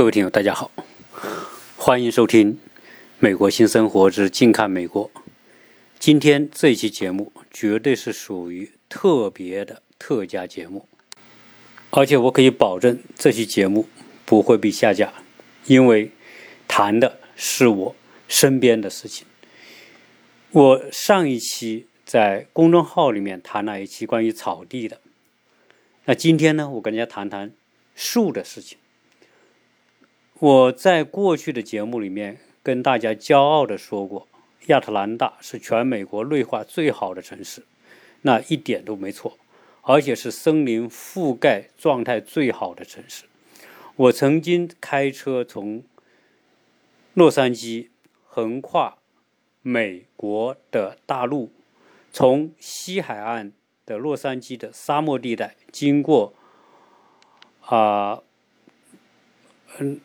各位听友，大家好，欢迎收听《美国新生活之近看美国》。今天这期节目绝对是属于特别的特价节目，而且我可以保证这期节目不会被下架，因为谈的是我身边的事情。我上一期在公众号里面谈了一期关于草地的，那今天呢，我跟大家谈谈树的事情。我在过去的节目里面跟大家骄傲的说过，亚特兰大是全美国绿化最好的城市，那一点都没错，而且是森林覆盖状态最好的城市。我曾经开车从洛杉矶横跨美国的大陆，从西海岸的洛杉矶的沙漠地带经过啊，嗯。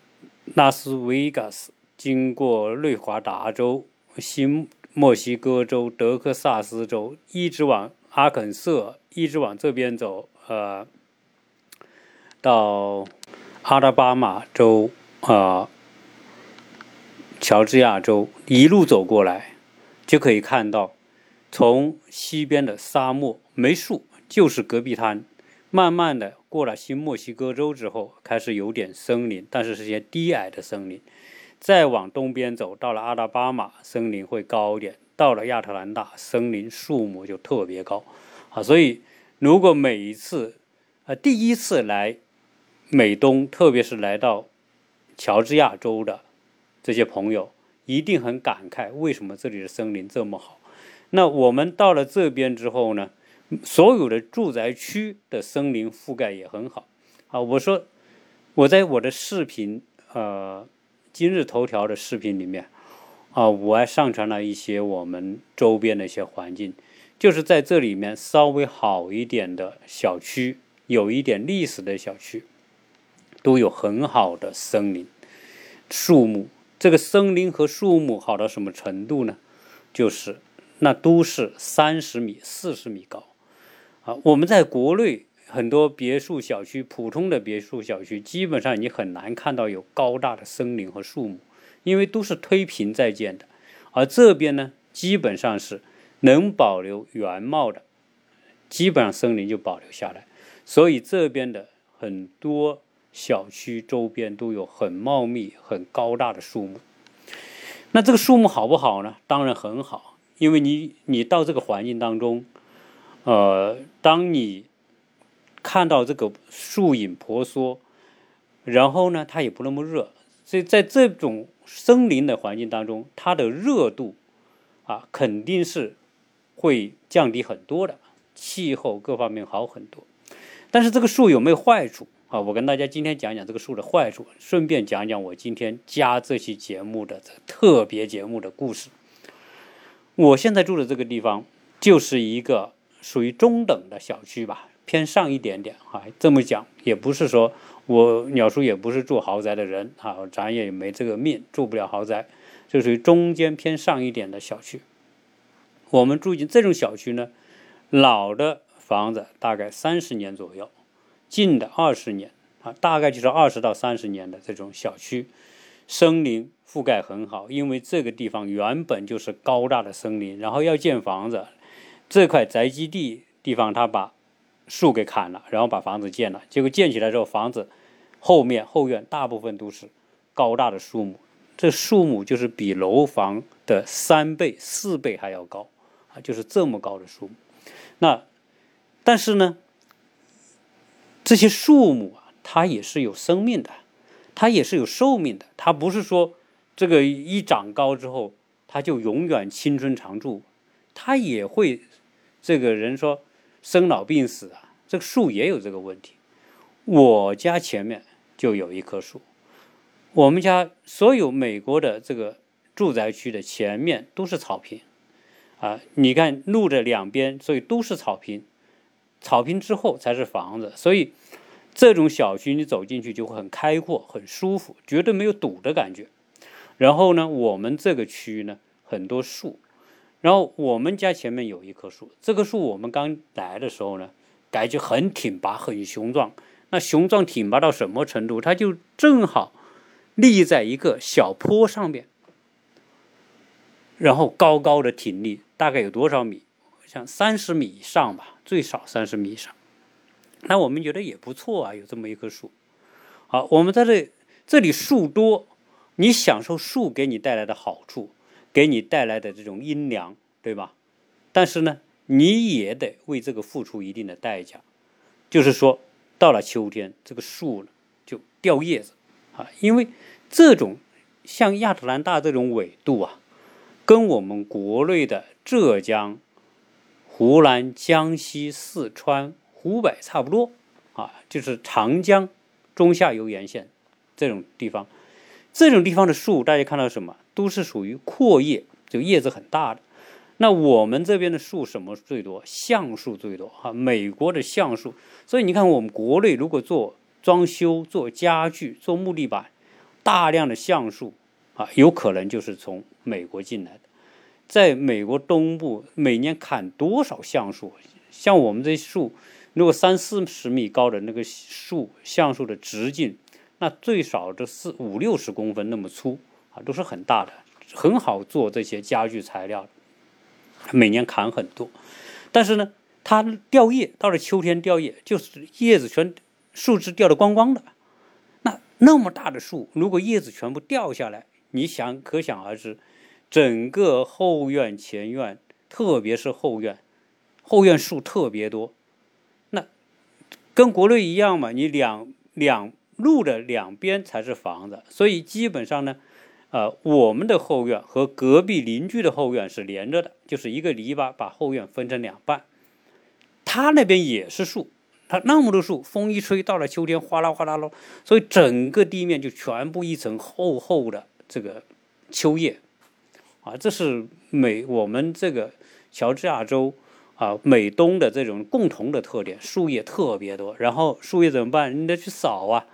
拉斯维加斯经过内华达州、新墨西哥州、德克萨斯州，一直往阿肯色，一直往这边走，呃，到阿拉巴马州啊，乔治亚州，一路走过来，就可以看到，从西边的沙漠没树，就是戈壁滩。慢慢的过了新墨西哥州之后，开始有点森林，但是是些低矮的森林。再往东边走，到了阿拉巴马，森林会高一点；到了亚特兰大，森林树木就特别高。啊，所以如果每一次，呃，第一次来美东，特别是来到乔治亚州的这些朋友，一定很感慨，为什么这里的森林这么好？那我们到了这边之后呢？所有的住宅区的森林覆盖也很好啊！我说我在我的视频，呃，今日头条的视频里面啊，我还上传了一些我们周边的一些环境，就是在这里面稍微好一点的小区，有一点历史的小区，都有很好的森林、树木。这个森林和树木好到什么程度呢？就是那都是三十米、四十米高。啊，我们在国内很多别墅小区，普通的别墅小区，基本上你很难看到有高大的森林和树木，因为都是推平在建的。而这边呢，基本上是能保留原貌的，基本上森林就保留下来。所以这边的很多小区周边都有很茂密、很高大的树木。那这个树木好不好呢？当然很好，因为你你到这个环境当中。呃，当你看到这个树影婆娑，然后呢，它也不那么热，所以在这种森林的环境当中，它的热度啊肯定是会降低很多的，气候各方面好很多。但是这个树有没有坏处啊？我跟大家今天讲讲这个树的坏处，顺便讲讲我今天加这期节目的这特别节目的故事。我现在住的这个地方就是一个。属于中等的小区吧，偏上一点点啊。这么讲也不是说我鸟叔也不是住豪宅的人啊，咱也没这个命，住不了豪宅，就属于中间偏上一点的小区。我们住进这种小区呢，老的房子大概三十年左右，近的二十年啊，大概就是二十到三十年的这种小区，森林覆盖很好，因为这个地方原本就是高大的森林，然后要建房子。这块宅基地地方，他把树给砍了，然后把房子建了。结果建起来之后，房子后面后院大部分都是高大的树木，这树木就是比楼房的三倍、四倍还要高啊，就是这么高的树木。那但是呢，这些树木啊，它也是有生命的，它也是有寿命的，它不是说这个一长高之后，它就永远青春常驻，它也会。这个人说生老病死啊，这个树也有这个问题。我家前面就有一棵树，我们家所有美国的这个住宅区的前面都是草坪啊，你看路的两边，所以都是草坪，草坪之后才是房子，所以这种小区你走进去就会很开阔、很舒服，绝对没有堵的感觉。然后呢，我们这个区域呢，很多树。然后我们家前面有一棵树，这棵树我们刚来的时候呢，感觉很挺拔、很雄壮。那雄壮挺拔到什么程度？它就正好立在一个小坡上面，然后高高的挺立，大概有多少米？像三十米以上吧，最少三十米以上。那我们觉得也不错啊，有这么一棵树。好，我们在这这里树多，你享受树给你带来的好处，给你带来的这种阴凉，对吧？但是呢，你也得为这个付出一定的代价，就是说，到了秋天，这个树呢就掉叶子啊，因为这种像亚特兰大这种纬度啊，跟我们国内的浙江、湖南、江西、四川。湖北差不多，啊，就是长江中下游沿线这种地方，这种地方的树，大家看到什么，都是属于阔叶，就叶子很大的。那我们这边的树什么最多？橡树最多，哈，美国的橡树。所以你看，我们国内如果做装修、做家具、做木地板，大量的橡树啊，有可能就是从美国进来的。在美国东部，每年砍多少橡树？像我们这树。如果三四十米高的那个树，橡树的直径，那最少这四五六十公分那么粗都是很大的，很好做这些家具材料。每年砍很多，但是呢，它掉叶到了秋天掉叶，就是叶子全树枝掉的光光的。那那么大的树，如果叶子全部掉下来，你想可想而知，整个后院、前院，特别是后院，后院树特别多。那跟国内一样嘛，你两两路的两边才是房子，所以基本上呢，呃，我们的后院和隔壁邻居的后院是连着的，就是一个篱笆把后院分成两半。他那边也是树，他那么多树，风一吹，到了秋天哗啦哗啦喽，所以整个地面就全部一层厚厚的这个秋叶，啊，这是美我们这个乔治亚州。啊，美东的这种共同的特点，树叶特别多。然后树叶怎么办？你得去扫啊！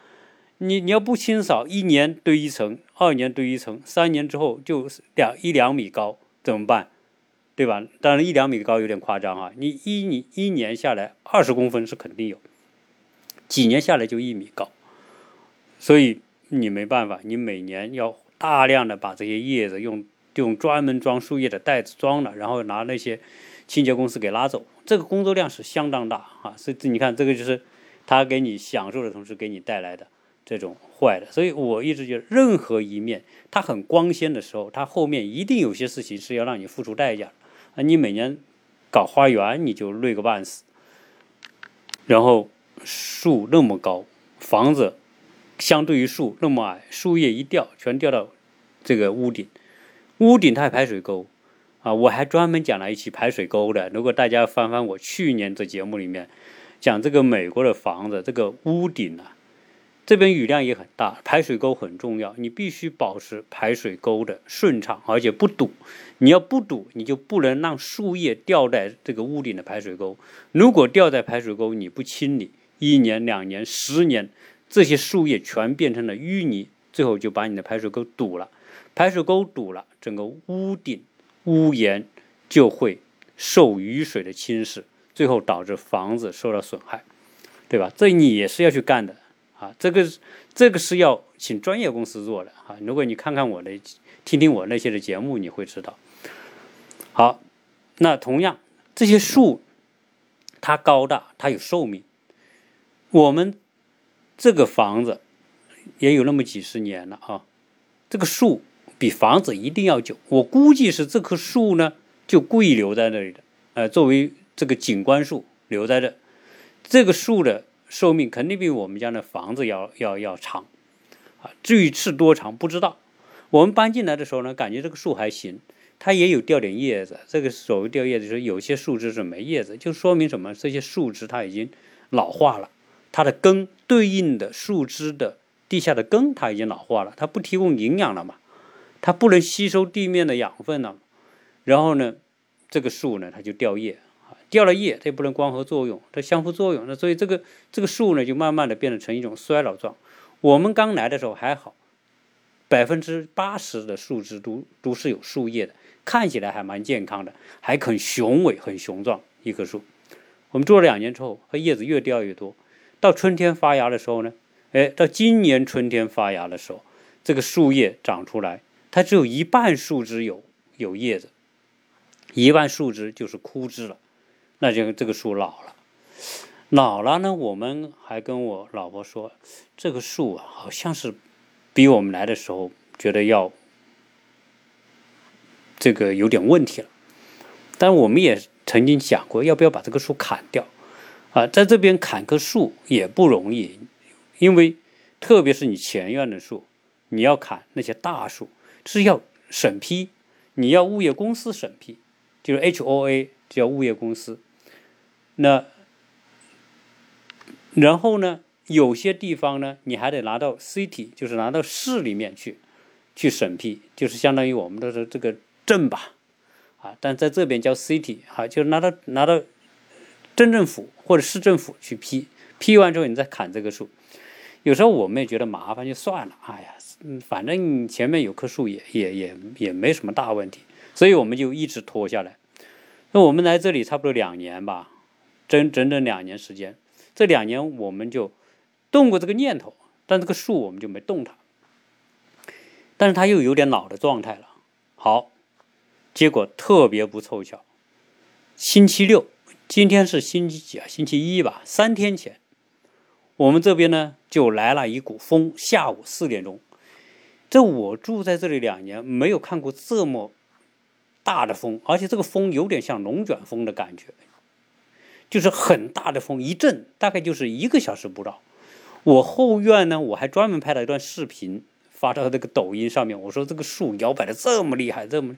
你你要不清扫，一年堆一层，二年堆一层，三年之后就两一两米高，怎么办？对吧？当然一两米高有点夸张啊！你一你一年下来二十公分是肯定有，几年下来就一米高，所以你没办法，你每年要大量的把这些叶子用用专门装树叶的袋子装了，然后拿那些。清洁公司给拉走，这个工作量是相当大啊！所以你看，这个就是他给你享受的同时，给你带来的这种坏的。所以我一直觉得，任何一面它很光鲜的时候，它后面一定有些事情是要让你付出代价啊！你每年搞花园，你就累个半死，然后树那么高，房子相对于树那么矮，树叶一掉，全掉到这个屋顶，屋顶它还排水沟。啊，我还专门讲了一期排水沟的。如果大家翻翻我去年的节目里面，讲这个美国的房子，这个屋顶啊，这边雨量也很大，排水沟很重要，你必须保持排水沟的顺畅，而且不堵。你要不堵，你就不能让树叶掉在这个屋顶的排水沟。如果掉在排水沟，你不清理，一年、两年、十年，这些树叶全变成了淤泥，最后就把你的排水沟堵了。排水沟堵了，整个屋顶。屋檐就会受雨水的侵蚀，最后导致房子受到损害，对吧？这你也是要去干的啊！这个这个是要请专业公司做的啊！如果你看看我的，听听我那些的节目，你会知道。好，那同样这些树，它高大，它有寿命。我们这个房子也有那么几十年了啊，这个树。比房子一定要久，我估计是这棵树呢，就故意留在那里的，呃，作为这个景观树留在这。这个树的寿命肯定比我们家的房子要要要长，啊，至于是多长不知道。我们搬进来的时候呢，感觉这个树还行，它也有掉点叶子。这个所谓掉叶子，就是有些树枝是没叶子，就说明什么？这些树枝它已经老化了，它的根对应的树枝的地下的根它已经老化了，它不提供营养了嘛。它不能吸收地面的养分了，然后呢，这个树呢，它就掉叶，掉了叶，它也不能光合作用，它相互作用，那所以这个这个树呢，就慢慢的变得成一种衰老状。我们刚来的时候还好，百分之八十的树枝都都是有树叶的，看起来还蛮健康的，还很雄伟，很雄壮一棵树。我们做了两年之后，它叶子越掉越多，到春天发芽的时候呢，哎，到今年春天发芽的时候。这个树叶长出来，它只有一半树枝有有叶子，一半树枝就是枯枝了，那就这个树老了。老了呢，我们还跟我老婆说，这个树啊，好像是比我们来的时候觉得要这个有点问题了。但我们也曾经想过，要不要把这个树砍掉？啊，在这边砍棵树也不容易，因为特别是你前院的树，你要砍那些大树是要审批，你要物业公司审批，就是 H O A 叫物业公司。那然后呢，有些地方呢，你还得拿到 city，就是拿到市里面去去审批，就是相当于我们的这个镇吧，啊，但在这边叫 city，啊，就是拿到拿到。镇政府或者市政府去批，批完之后你再砍这个树，有时候我们也觉得麻烦，就算了。哎呀，反正前面有棵树也也也也没什么大问题，所以我们就一直拖下来。那我们来这里差不多两年吧，整整整两年时间。这两年我们就动过这个念头，但这个树我们就没动它。但是它又有点老的状态了。好，结果特别不凑巧，星期六。今天是星期几啊？星期一吧。三天前，我们这边呢就来了一股风。下午四点钟，这我住在这里两年，没有看过这么大的风，而且这个风有点像龙卷风的感觉，就是很大的风，一阵大概就是一个小时不到。我后院呢，我还专门拍了一段视频发到这个抖音上面。我说这个树摇摆的这么厉害，这么，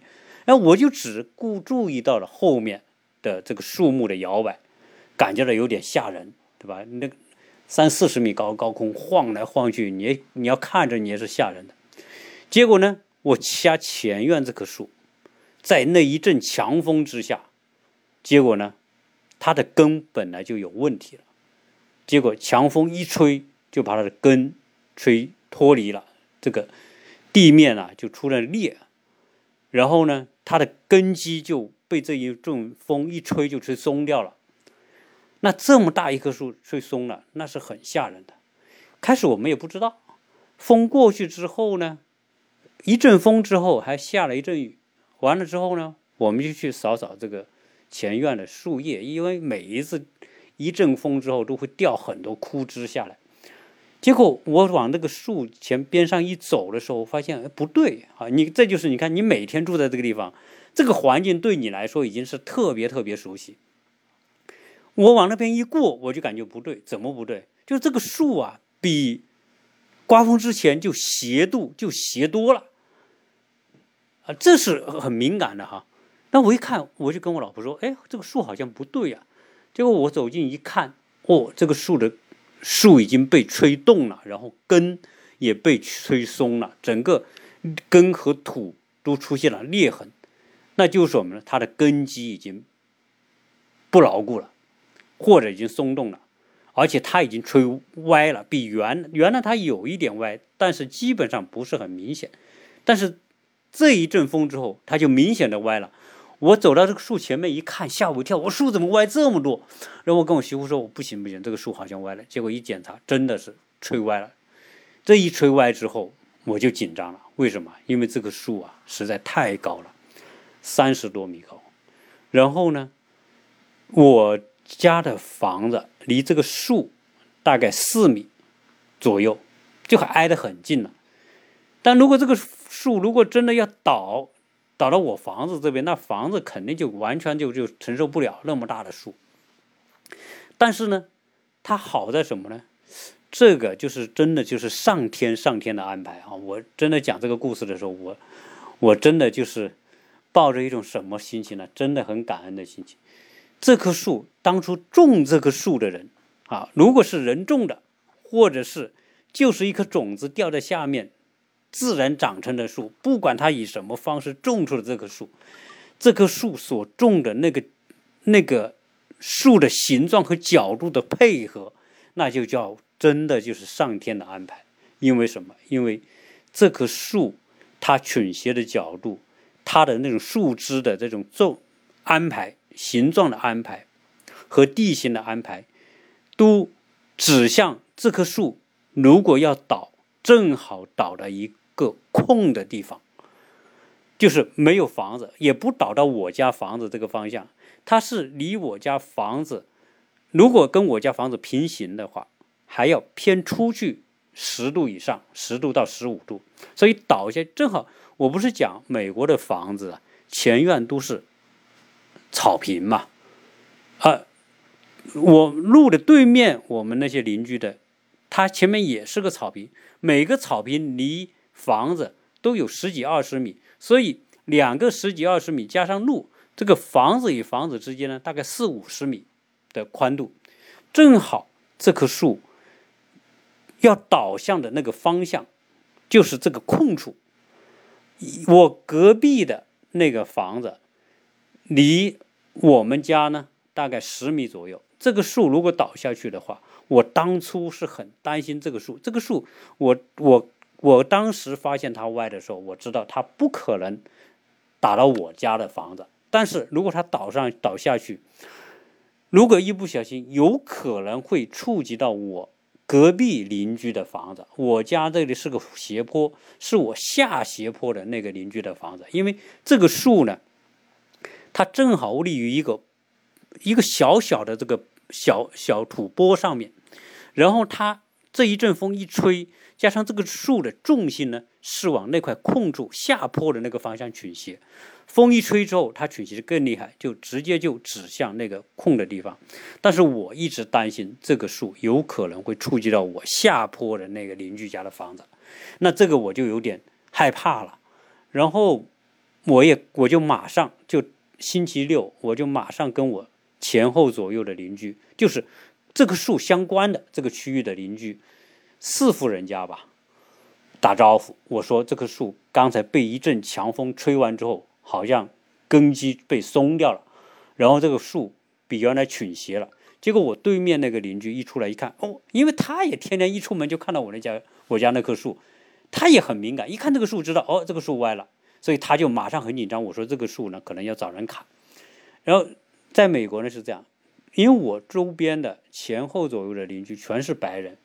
哎，我就只顾注意到了后面。的这个树木的摇摆，感觉到有点吓人，对吧？那三四十米高高空晃来晃去，你你要看着你也是吓人的。结果呢，我家前院这棵树，在那一阵强风之下，结果呢，它的根本来就有问题了。结果强风一吹，就把它的根吹脱离了这个地面啊，就出了裂。然后呢，它的根基就。被这一阵风一吹就吹松掉了，那这么大一棵树吹松了，那是很吓人的。开始我们也不知道，风过去之后呢，一阵风之后还下了一阵雨，完了之后呢，我们就去扫扫这个前院的树叶，因为每一次一阵风之后都会掉很多枯枝下来。结果我往那个树前边上一走的时候，发现不对啊！你这就是你看，你每天住在这个地方。这个环境对你来说已经是特别特别熟悉。我往那边一过，我就感觉不对，怎么不对？就这个树啊，比刮风之前就斜度就斜多了啊，这是很敏感的哈。那我一看，我就跟我老婆说：“哎，这个树好像不对呀。”结果我走近一看，哦，这个树的树已经被吹动了，然后根也被吹松了，整个根和土都出现了裂痕。那就是什么呢？它的根基已经不牢固了，或者已经松动了，而且它已经吹歪了，比原原来它有一点歪，但是基本上不是很明显。但是这一阵风之后，它就明显的歪了。我走到这个树前面一看，吓我一跳，我树怎么歪这么多？然后我跟我媳妇说：“我不行不行，这个树好像歪了。”结果一检查，真的是吹歪了。这一吹歪之后，我就紧张了。为什么？因为这棵树啊，实在太高了。三十多米高，然后呢，我家的房子离这个树大概四米左右，就还挨得很近了。但如果这个树如果真的要倒，倒到我房子这边，那房子肯定就完全就就承受不了那么大的树。但是呢，它好在什么呢？这个就是真的就是上天上天的安排啊！我真的讲这个故事的时候，我我真的就是。抱着一种什么心情呢？真的很感恩的心情。这棵树当初种这棵树的人啊，如果是人种的，或者是就是一颗种子掉在下面，自然长成的树，不管它以什么方式种出了这棵树，这棵树所种的那个那个树的形状和角度的配合，那就叫真的就是上天的安排。因为什么？因为这棵树它倾斜的角度。它的那种树枝的这种皱安排、形状的安排和地形的安排，都指向这棵树如果要倒，正好倒到一个空的地方，就是没有房子，也不倒到我家房子这个方向，它是离我家房子，如果跟我家房子平行的话，还要偏出去十度以上，十度到十五度，所以倒下正好。我不是讲美国的房子啊，前院都是草坪嘛，啊，我路的对面，我们那些邻居的，他前面也是个草坪，每个草坪离房子都有十几二十米，所以两个十几二十米加上路，这个房子与房子之间呢，大概四五十米的宽度，正好这棵树要倒向的那个方向，就是这个空处。我隔壁的那个房子，离我们家呢大概十米左右。这个树如果倒下去的话，我当初是很担心这个树。这个树，我我我当时发现它歪的时候，我知道它不可能打到我家的房子。但是如果它倒上倒下去，如果一不小心，有可能会触及到我。隔壁邻居的房子，我家这里是个斜坡，是我下斜坡的那个邻居的房子。因为这个树呢，它正好立于一个一个小小的这个小小土坡上面，然后它这一阵风一吹，加上这个树的重心呢，是往那块空处下坡的那个方向倾斜。风一吹之后，它倾斜更厉害，就直接就指向那个空的地方。但是我一直担心这个树有可能会触及到我下坡的那个邻居家的房子，那这个我就有点害怕了。然后我也我就马上就星期六我就马上跟我前后左右的邻居，就是这个树相关的这个区域的邻居四户人家吧，打招呼。我说这棵树刚才被一阵强风吹完之后。好像根基被松掉了，然后这个树比原来倾斜了。结果我对面那个邻居一出来一看，哦，因为他也天天一出门就看到我那家我家那棵树，他也很敏感，一看这个树知道哦这个树歪了，所以他就马上很紧张。我说这个树呢可能要找人砍。然后在美国呢是这样，因为我周边的前后左右的邻居全是白人，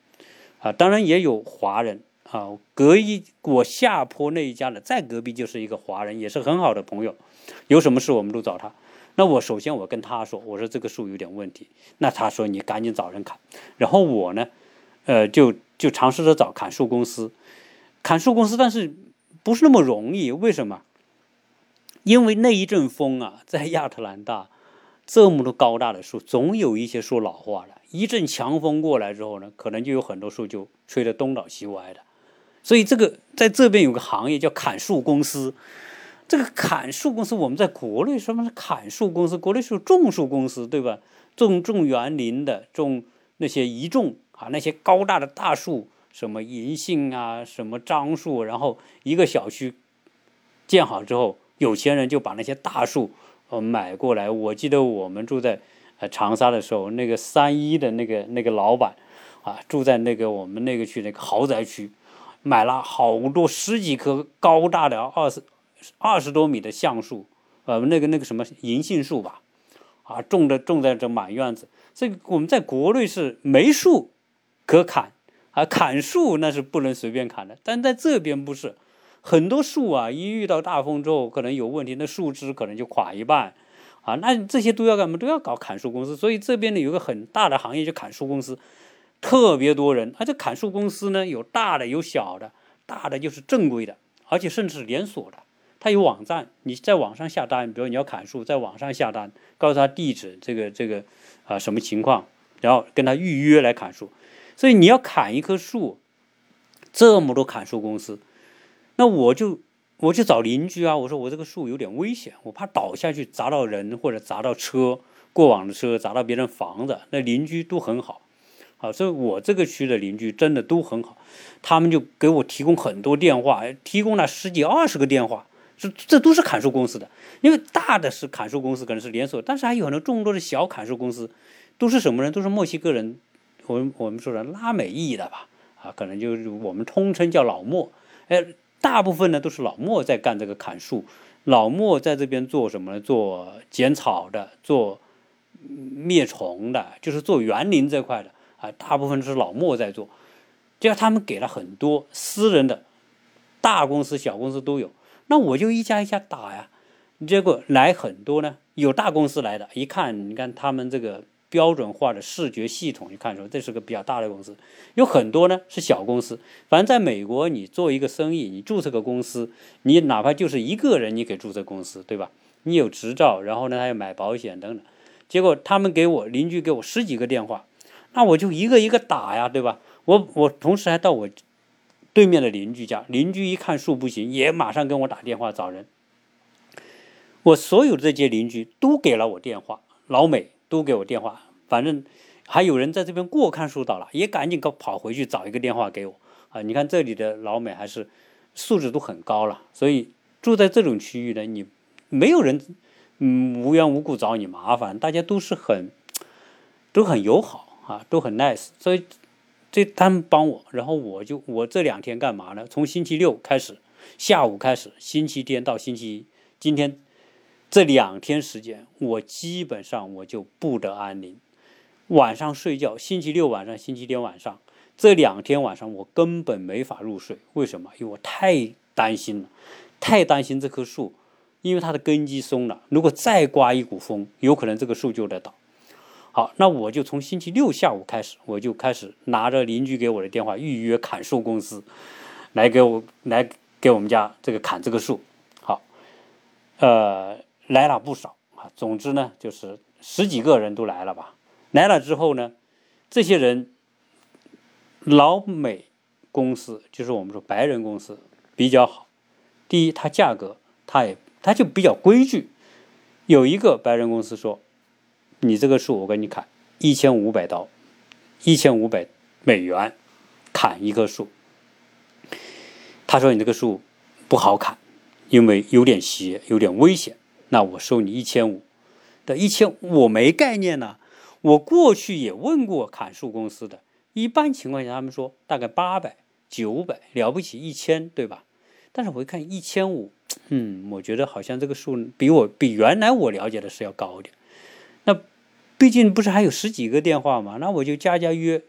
啊，当然也有华人。啊，隔一我下坡那一家的，在隔壁就是一个华人，也是很好的朋友。有什么事我们都找他。那我首先我跟他说，我说这个树有点问题。那他说你赶紧找人砍。然后我呢，呃，就就尝试着找砍树公司，砍树公司，但是不是那么容易？为什么？因为那一阵风啊，在亚特兰大这么多高大的树，总有一些树老化了。一阵强风过来之后呢，可能就有很多树就吹得东倒西歪的。所以这个在这边有个行业叫砍树公司，这个砍树公司我们在国内什么是砍树公司？国内是种树公司，对吧？种种园林的，种那些一种啊，那些高大的大树，什么银杏啊，什么樟树，然后一个小区建好之后，有钱人就把那些大树呃买过来。我记得我们住在呃长沙的时候，那个三一的那个那个老板啊，住在那个我们那个区那个豪宅区。买了好多十几棵高大的二十二十多米的橡树，呃，那个那个什么银杏树吧，啊，种的种在这满院子。这个我们在国内是没树可砍，啊，砍树那是不能随便砍的。但在这边不是，很多树啊，一遇到大风之后可能有问题，那树枝可能就垮一半，啊，那这些都要干嘛？都要搞砍树公司。所以这边呢有个很大的行业，就砍树公司。特别多人，而且砍树公司呢，有大的有小的，大的就是正规的，而且甚至是连锁的。他有网站，你在网上下单，比如你要砍树，在网上下单，告诉他地址，这个这个啊什么情况，然后跟他预约来砍树。所以你要砍一棵树，这么多砍树公司，那我就我去找邻居啊，我说我这个树有点危险，我怕倒下去砸到人或者砸到车，过往的车砸到别人房子，那邻居都很好。好，所以我这个区的邻居真的都很好，他们就给我提供很多电话，提供了十几二十个电话，这这都是砍树公司的。因为大的是砍树公司，可能是连锁，但是还有很多众多的小砍树公司，都是什么人？都是墨西哥人，我我们说的拉美裔的吧？啊，可能就是我们通称叫老墨。哎，大部分呢都是老莫在干这个砍树，老莫在这边做什么呢？做剪草的，做灭虫的，就是做园林这块的。啊，大部分是老莫在做，就他们给了很多私人的大公司、小公司都有。那我就一家一家打呀，结果来很多呢，有大公司来的，一看，你看他们这个标准化的视觉系统，你看出这是个比较大的公司。有很多呢是小公司，反正在美国，你做一个生意，你注册个公司，你哪怕就是一个人，你给注册公司，对吧？你有执照，然后呢还要买保险等等。结果他们给我邻居给我十几个电话，那我就一个一个打呀，对吧？我我同时还到我。对面的邻居家，邻居一看树不行，也马上跟我打电话找人。我所有这些邻居都给了我电话，老美都给我电话，反正还有人在这边过看树到了，也赶紧跑跑回去找一个电话给我啊！你看这里的老美还是素质都很高了，所以住在这种区域呢，你没有人嗯无缘无故找你麻烦，大家都是很都很友好啊，都很 nice，所以。这他们帮我，然后我就我这两天干嘛呢？从星期六开始，下午开始，星期天到星期一今天这两天时间，我基本上我就不得安宁。晚上睡觉，星期六晚上、星期天晚上这两天晚上，我根本没法入睡。为什么？因为我太担心了，太担心这棵树，因为它的根基松了，如果再刮一股风，有可能这个树就得倒。好，那我就从星期六下午开始，我就开始拿着邻居给我的电话预约砍树公司，来给我来给我们家这个砍这个树。好，呃，来了不少啊。总之呢，就是十几个人都来了吧。来了之后呢，这些人老美公司，就是我们说白人公司比较好。第一，它价格它也它就比较规矩。有一个白人公司说。你这个树，我给你砍一千五百刀，一千五百美元砍一棵树。他说你这个树不好砍，因为有点斜，有点危险。那我收你一千五的一千，我没概念呢。我过去也问过砍树公司的，一般情况下他们说大概八百、九百，了不起一千，对吧？但是我一看一千五，嗯，我觉得好像这个数比我比原来我了解的是要高一点。那毕竟不是还有十几个电话吗？那我就家家约，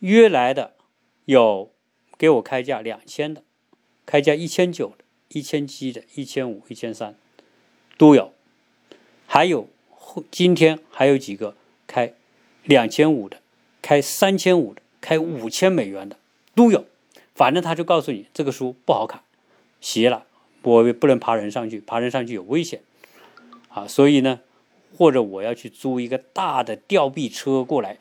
约来的有给我开价两千的，开价一千九的，一千七的，一千五、一千三都有。还有今天还有几个开两千五的，开三千五的，开五千美元的都有。反正他就告诉你这个书不好砍，斜了，我不能爬人上去，爬人上去有危险啊，所以呢。或者我要去租一个大的吊臂车过来，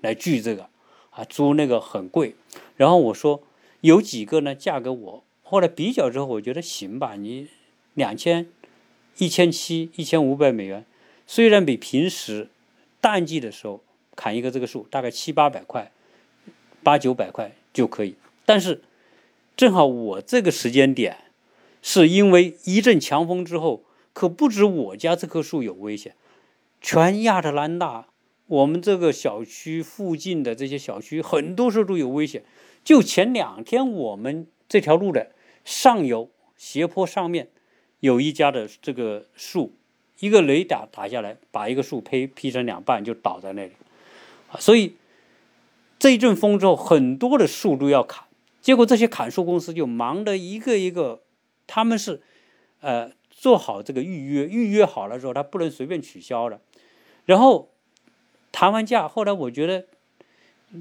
来锯这个，啊，租那个很贵。然后我说有几个呢，价格我后来比较之后，我觉得行吧，你两千、一千七、一千五百美元，虽然比平时淡季的时候砍一个这个树大概七八百块、八九百块就可以，但是正好我这个时间点是因为一阵强风之后。可不止我家这棵树有危险，全亚特兰大，我们这个小区附近的这些小区，很多时候都有危险。就前两天，我们这条路的上游斜坡上面，有一家的这个树，一个雷打打下来，把一个树劈劈成两半，就倒在那里。所以这一阵风之后，很多的树都要砍，结果这些砍树公司就忙的一个一个，他们是，呃。做好这个预约，预约好了之后，他不能随便取消的。然后谈完价，后来我觉得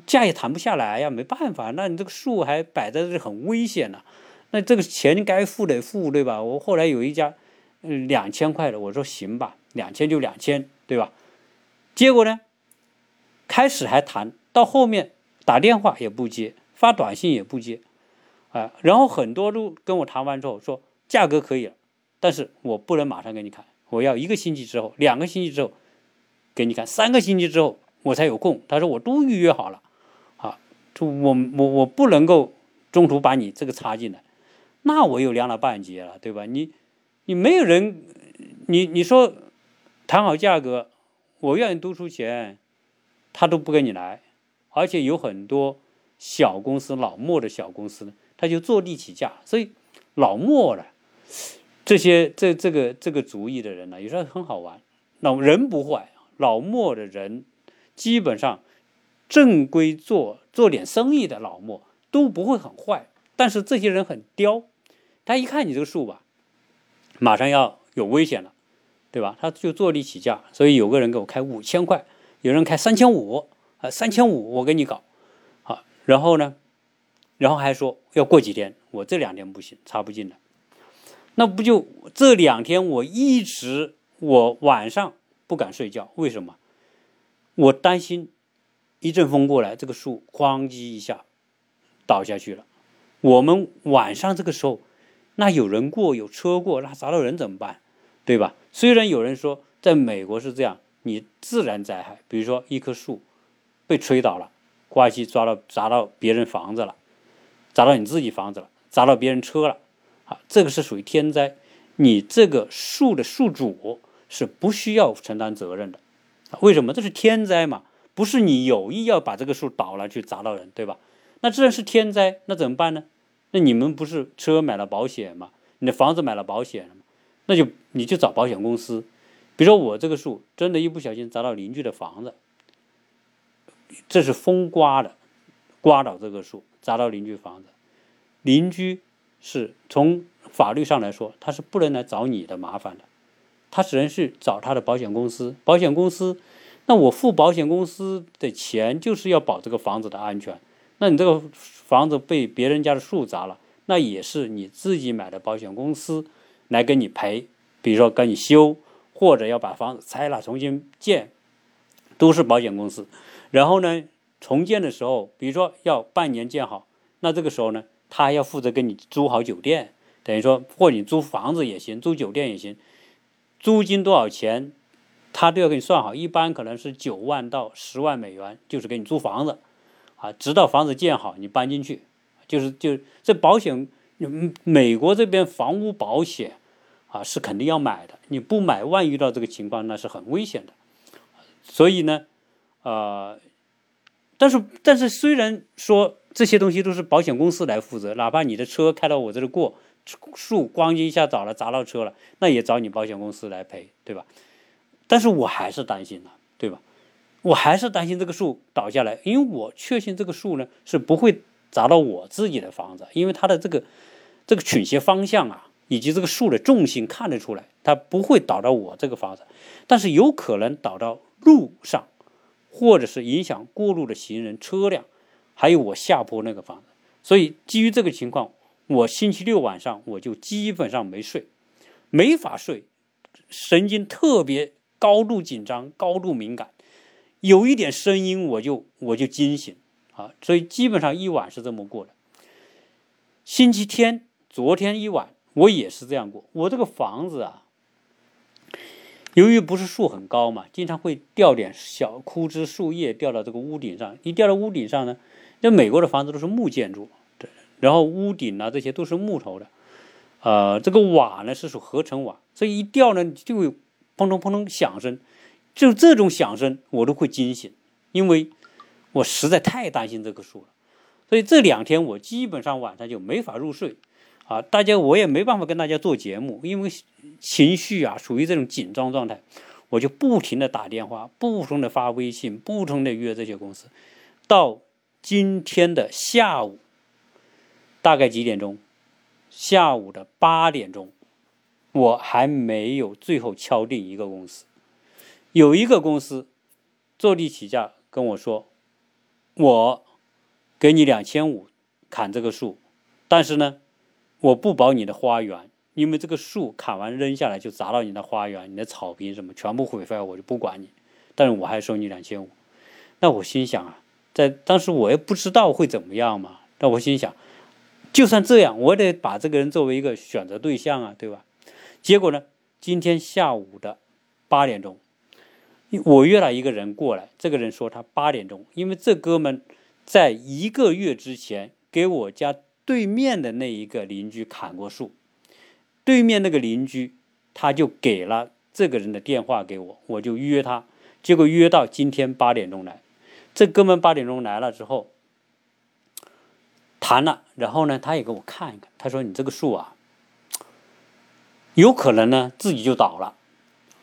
价也谈不下来呀，没办法，那你这个树还摆在这很危险呢。那这个钱该付得付，对吧？我后来有一家嗯两千块的，我说行吧，两千就两千，对吧？结果呢，开始还谈到后面打电话也不接，发短信也不接，啊，然后很多都跟我谈完之后说价格可以了。但是我不能马上给你看，我要一个星期之后，两个星期之后给你看，三个星期之后我才有空。他说我都预约好了，啊，就我我我不能够中途把你这个插进来，那我又凉了半截了，对吧？你你没有人，你你说谈好价格，我愿意多出钱，他都不跟你来，而且有很多小公司老莫的小公司呢，他就坐地起价，所以老莫了。这些这这个这个主意的人呢，有时候很好玩。那人不坏，老莫的人基本上正规做做点生意的老莫都不会很坏。但是这些人很刁，他一看你这个树吧，马上要有危险了，对吧？他就坐地起价，所以有个人给我开五千块，有人开三千五，啊，三千五我给你搞，好，然后呢，然后还说要过几天，我这两天不行，插不进来，那不就这两天我一直我晚上不敢睡觉，为什么？我担心一阵风过来，这个树哐叽一下倒下去了。我们晚上这个时候，那有人过，有车过，那砸到人怎么办？对吧？虽然有人说在美国是这样，你自然灾害，比如说一棵树被吹倒了，刮机抓到砸到别人房子了，砸到你自己房子了，砸到别人车了，啊，这个是属于天灾，你这个树的树主是不需要承担责任的。为什么？这是天灾嘛，不是你有意要把这个树倒了去砸到人，对吧？那既然是天灾，那怎么办呢？那你们不是车买了保险吗？你的房子买了保险了吗？那就你就找保险公司。比如说我这个树真的，一不小心砸到邻居的房子，这是风刮的，刮倒这个树砸到邻居房子，邻居是从法律上来说，他是不能来找你的麻烦的。他只能是找他的保险公司，保险公司，那我付保险公司的钱就是要保这个房子的安全。那你这个房子被别人家的树砸了，那也是你自己买的保险公司来给你赔，比如说给你修，或者要把房子拆了重新建，都是保险公司。然后呢，重建的时候，比如说要半年建好，那这个时候呢，他要负责给你租好酒店，等于说或你租房子也行，租酒店也行。租金多少钱，他都要给你算好。一般可能是九万到十万美元，就是给你租房子，啊，直到房子建好你搬进去，就是就这保险，美国这边房屋保险啊是肯定要买的。你不买，万一遇到这个情况，那是很危险的。所以呢，呃，但是但是虽然说这些东西都是保险公司来负责，哪怕你的车开到我这里过。树咣叽一下倒了，砸到车了，那也找你保险公司来赔，对吧？但是我还是担心呢，对吧？我还是担心这个树倒下来，因为我确信这个树呢是不会砸到我自己的房子，因为它的这个这个倾斜方向啊，以及这个树的重心看得出来，它不会倒到我这个房子，但是有可能倒到路上，或者是影响过路的行人、车辆，还有我下坡那个房子。所以基于这个情况。我星期六晚上我就基本上没睡，没法睡，神经特别高度紧张、高度敏感，有一点声音我就我就惊醒啊，所以基本上一晚是这么过的。星期天昨天一晚我也是这样过，我这个房子啊，由于不是树很高嘛，经常会掉点小枯枝树叶掉到这个屋顶上，一掉到屋顶上呢，那美国的房子都是木建筑。对然后屋顶呢，这些都是木头的，呃，这个瓦呢是属合成瓦，所以一掉呢就会砰咚砰咚响声，就这种响声我都会惊醒，因为我实在太担心这棵树了，所以这两天我基本上晚上就没法入睡，啊，大家我也没办法跟大家做节目，因为情绪啊属于这种紧张状态，我就不停的打电话，不停的发微信，不停的约这些公司，到今天的下午。大概几点钟？下午的八点钟，我还没有最后敲定一个公司。有一个公司坐地起价跟我说：“我给你两千五砍这个树，但是呢，我不保你的花园，因为这个树砍完扔下来就砸到你的花园，你的草坪什么全部毁坏，我就不管你。但是我还收你两千五。”那我心想啊，在当时我也不知道会怎么样嘛。那我心想。就算这样，我得把这个人作为一个选择对象啊，对吧？结果呢，今天下午的八点钟，我约了一个人过来。这个人说他八点钟，因为这哥们在一个月之前给我家对面的那一个邻居砍过树，对面那个邻居他就给了这个人的电话给我，我就约他。结果约到今天八点钟来，这哥们八点钟来了之后。谈了，然后呢，他也给我看一看。他说：“你这个树啊，有可能呢自己就倒了。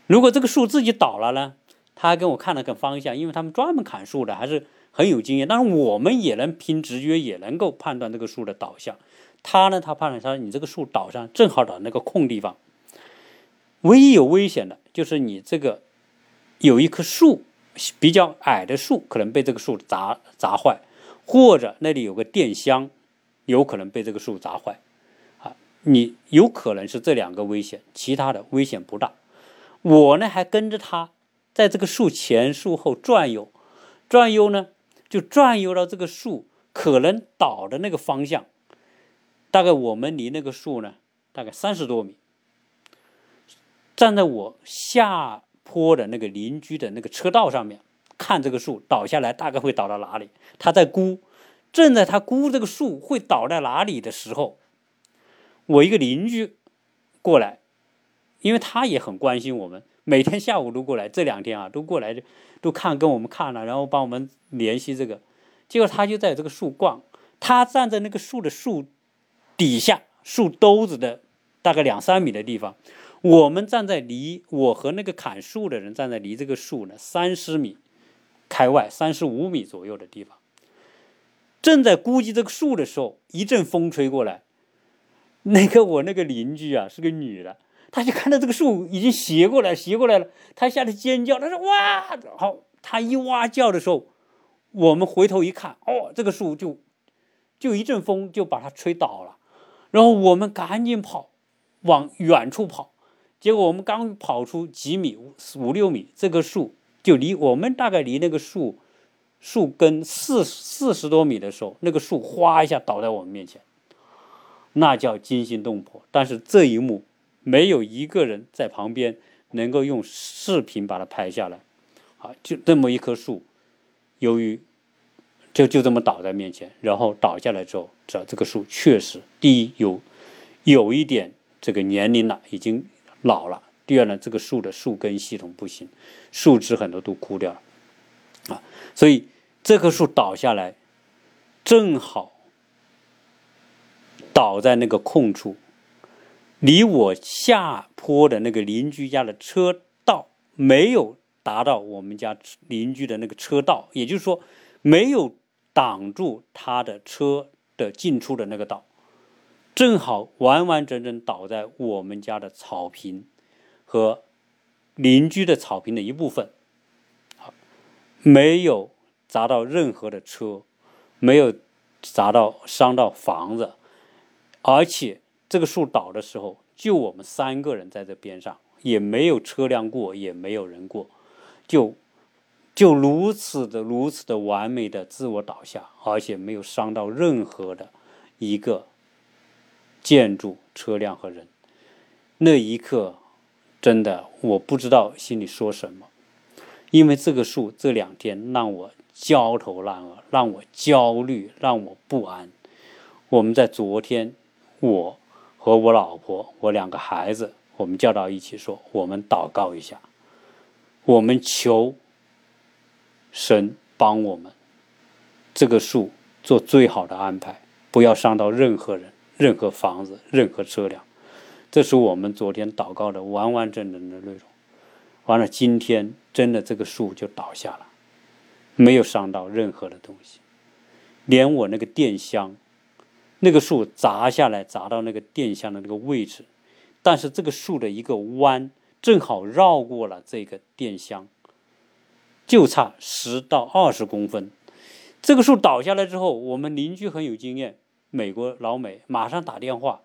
如果这个树自己倒了呢，他还跟我看了个方向，因为他们专门砍树的，还是很有经验，但是我们也能凭直觉也能够判断这个树的倒向。他呢，他判断他你这个树倒上正好倒那个空地方。唯一有危险的就是你这个有一棵树比较矮的树可能被这个树砸砸坏，或者那里有个电箱，有可能被这个树砸坏。啊，你有可能是这两个危险，其他的危险不大。我呢还跟着他在这个树前树后转悠，转悠呢就转悠到这个树可能倒的那个方向。大概我们离那个树呢大概三十多米。站在我下坡的那个邻居的那个车道上面，看这个树倒下来大概会倒到哪里？他在估，正在他估这个树会倒在哪里的时候，我一个邻居过来，因为他也很关心我们，每天下午都过来，这两天啊都过来都看跟我们看了，然后帮我们联系这个。结果他就在这个树逛，他站在那个树的树底下树兜子的大概两三米的地方。我们站在离我和那个砍树的人站在离这个树呢三十米开外三十五米左右的地方，正在估计这个树的时候，一阵风吹过来，那个我那个邻居啊是个女的，他就看到这个树已经斜过来斜过来了，他吓得尖叫，他说哇，好，他一哇叫的时候，我们回头一看，哦，这个树就就一阵风就把它吹倒了，然后我们赶紧跑往远处跑。结果我们刚跑出几米五五六米，这棵树就离我们大概离那个树树根四四十多米的时候，那个树哗一下倒在我们面前，那叫惊心动魄。但是这一幕没有一个人在旁边能够用视频把它拍下来，啊，就这么一棵树，由于就就这么倒在面前，然后倒下来之后，这这个树确实第一有有一点这个年龄了，已经。老了。第二呢，这个树的树根系统不行，树枝很多都枯掉了，啊，所以这棵树倒下来，正好倒在那个空处，离我下坡的那个邻居家的车道没有达到我们家邻居的那个车道，也就是说，没有挡住他的车的进出的那个道。正好完完整整倒在我们家的草坪和邻居的草坪的一部分，好，没有砸到任何的车，没有砸到伤到房子，而且这个树倒的时候，就我们三个人在这边上，也没有车辆过，也没有人过，就就如此的如此的完美的自我倒下，而且没有伤到任何的一个。建筑、车辆和人，那一刻，真的我不知道心里说什么，因为这个树这两天让我焦头烂额，让我焦虑，让我不安。我们在昨天，我和我老婆、我两个孩子，我们叫到一起说，我们祷告一下，我们求神帮我们，这个树做最好的安排，不要伤到任何人。任何房子，任何车辆，这是我们昨天祷告的完完整整的内容。完了，今天真的这个树就倒下了，没有伤到任何的东西，连我那个电箱，那个树砸下来砸到那个电箱的那个位置，但是这个树的一个弯正好绕过了这个电箱，就差十到二十公分。这个树倒下来之后，我们邻居很有经验。美国老美马上打电话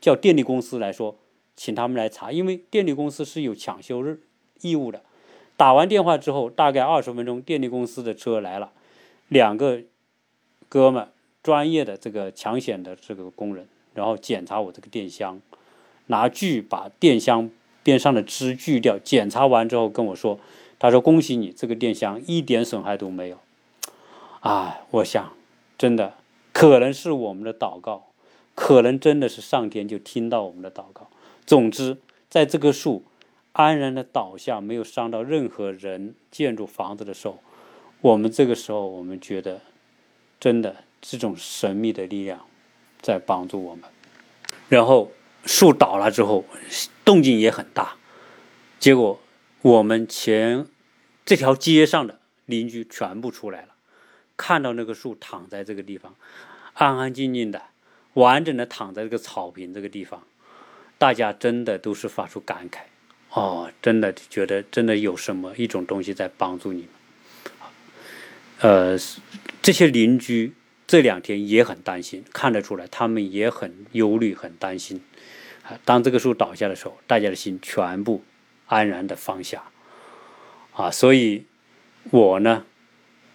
叫电力公司来说，请他们来查，因为电力公司是有抢修日义务的。打完电话之后，大概二十分钟，电力公司的车来了，两个哥们专业的这个抢险的这个工人，然后检查我这个电箱，拿锯把电箱边上的枝锯掉。检查完之后跟我说，他说恭喜你，这个电箱一点损害都没有。啊，我想真的。可能是我们的祷告，可能真的是上天就听到我们的祷告。总之，在这棵树安然的倒下，没有伤到任何人、建筑、房子的时候，我们这个时候，我们觉得真的这种神秘的力量在帮助我们。然后树倒了之后，动静也很大，结果我们前这条街上的邻居全部出来了。看到那个树躺在这个地方，安安静静的、完整的躺在这个草坪这个地方，大家真的都是发出感慨，哦，真的觉得真的有什么一种东西在帮助你们。呃，这些邻居这两天也很担心，看得出来他们也很忧虑、很担心。当这个树倒下的时候，大家的心全部安然的放下。啊，所以，我呢，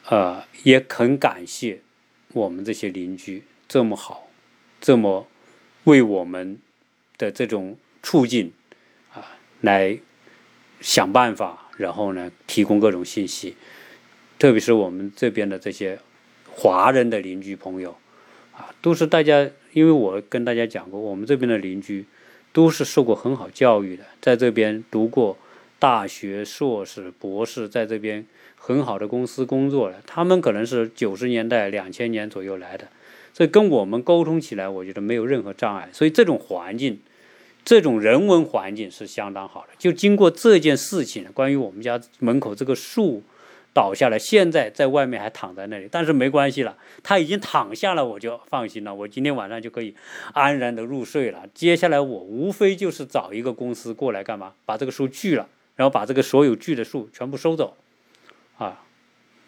呃，也很感谢我们这些邻居这么好，这么为我们的这种处境啊来想办法，然后呢提供各种信息，特别是我们这边的这些华人的邻居朋友啊，都是大家，因为我跟大家讲过，我们这边的邻居都是受过很好教育的，在这边读过。大学硕士、博士在这边很好的公司工作了，他们可能是九十年代、两千年左右来的，所以跟我们沟通起来，我觉得没有任何障碍。所以这种环境，这种人文环境是相当好的。就经过这件事情，关于我们家门口这个树倒下来，现在在外面还躺在那里，但是没关系了，他已经躺下了，我就放心了。我今天晚上就可以安然的入睡了。接下来我无非就是找一个公司过来干嘛，把这个树锯了。然后把这个所有锯的树全部收走，啊，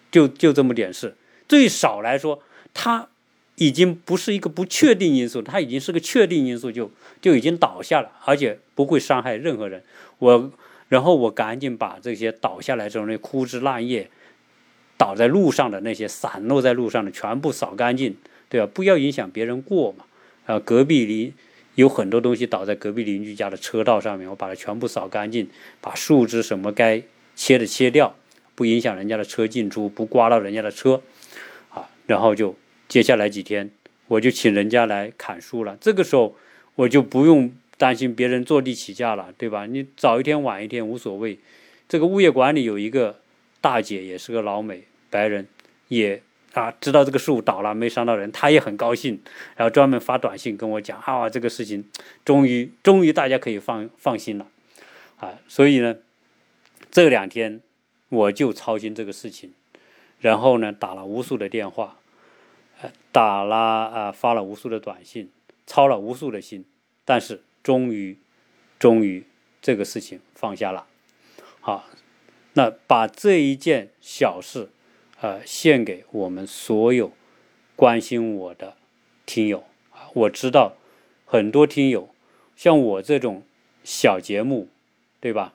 就就这么点事。最少来说，它已经不是一个不确定因素，它已经是个确定因素，就就已经倒下了，而且不会伤害任何人。我，然后我赶紧把这些倒下来之后那枯枝烂叶，倒在路上的那些散落在路上的全部扫干净，对吧？不要影响别人过嘛。啊，隔壁邻。有很多东西倒在隔壁邻居家的车道上面，我把它全部扫干净，把树枝什么该切的切掉，不影响人家的车进出，不刮到人家的车，啊，然后就接下来几天，我就请人家来砍树了。这个时候我就不用担心别人坐地起价了，对吧？你早一天晚一天无所谓。这个物业管理有一个大姐，也是个老美白人，也。啊，知道这个树倒了没伤到人，她也很高兴，然后专门发短信跟我讲啊，这个事情终于终于大家可以放放心了，啊，所以呢，这两天我就操心这个事情，然后呢打了无数的电话，打了啊发了无数的短信，操了无数的心，但是终于终于这个事情放下了，好，那把这一件小事。呃，献给我们所有关心我的听友啊！我知道很多听友像我这种小节目，对吧？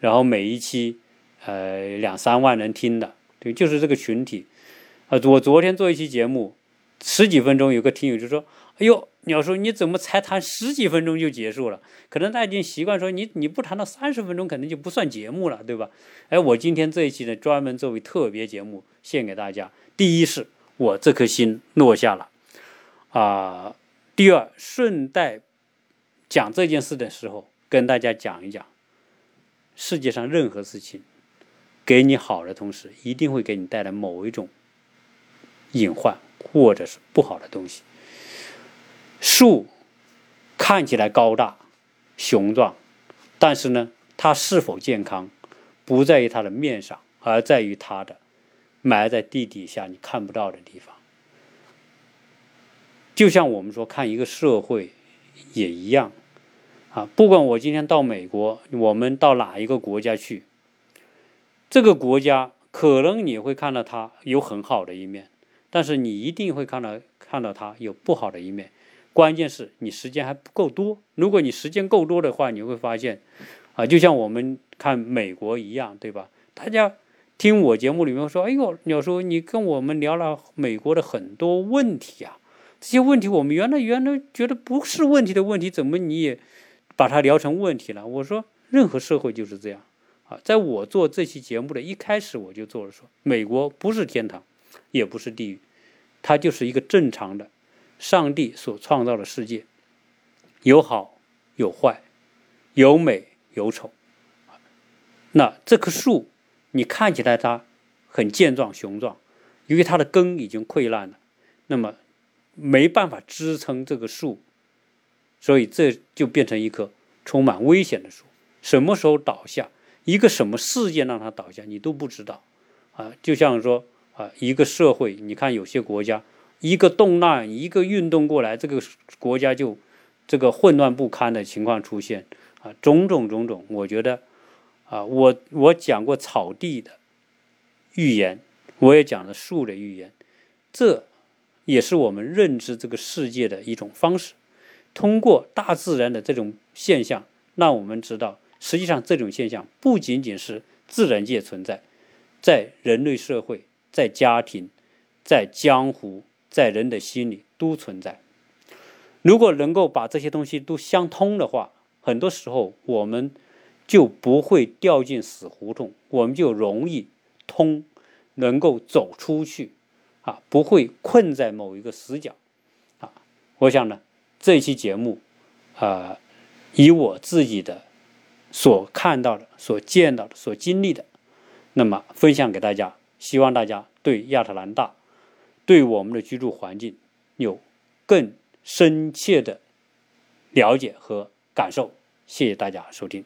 然后每一期呃两三万人听的，对，就是这个群体。呃，我昨天做一期节目，十几分钟，有个听友就说：“哎呦。”你要说，你怎么才谈十几分钟就结束了？可能他已经习惯说你你不谈到三十分钟，可能就不算节目了，对吧？哎，我今天这一期呢，专门作为特别节目献给大家。第一是我这颗心落下了，啊，第二顺带讲这件事的时候，跟大家讲一讲，世界上任何事情给你好的同时，一定会给你带来某一种隐患或者是不好的东西。树看起来高大雄壮，但是呢，它是否健康，不在于它的面上，而在于它的埋在地底下你看不到的地方。就像我们说看一个社会也一样，啊，不管我今天到美国，我们到哪一个国家去，这个国家可能你会看到它有很好的一面，但是你一定会看到看到它有不好的一面。关键是你时间还不够多。如果你时间够多的话，你会发现，啊，就像我们看美国一样，对吧？大家听我节目里面说，哎呦，鸟叔，你跟我们聊了美国的很多问题啊，这些问题我们原来原来觉得不是问题的问题，怎么你也把它聊成问题了？我说，任何社会就是这样啊。在我做这期节目的一开始，我就做了说，美国不是天堂，也不是地狱，它就是一个正常的。上帝所创造的世界，有好有坏，有美有丑。那这棵树，你看起来它很健壮雄壮，由于它的根已经溃烂了，那么没办法支撑这个树，所以这就变成一棵充满危险的树。什么时候倒下，一个什么事件让它倒下，你都不知道。啊，就像说啊，一个社会，你看有些国家，一个动乱，一个运动过来，这个国家就这个混乱不堪的情况出现啊，种种种种，我觉得啊，我我讲过草地的预言，我也讲了树的预言，这也是我们认知这个世界的一种方式。通过大自然的这种现象，让我们知道，实际上这种现象不仅仅是自然界存在，在人类社会。在家庭，在江湖，在人的心里都存在。如果能够把这些东西都相通的话，很多时候我们就不会掉进死胡同，我们就容易通，能够走出去，啊，不会困在某一个死角，啊，我想呢，这期节目，啊，以我自己的所看到的、所见到的、所经历的，那么分享给大家。希望大家对亚特兰大，对我们的居住环境有更深切的了解和感受。谢谢大家收听。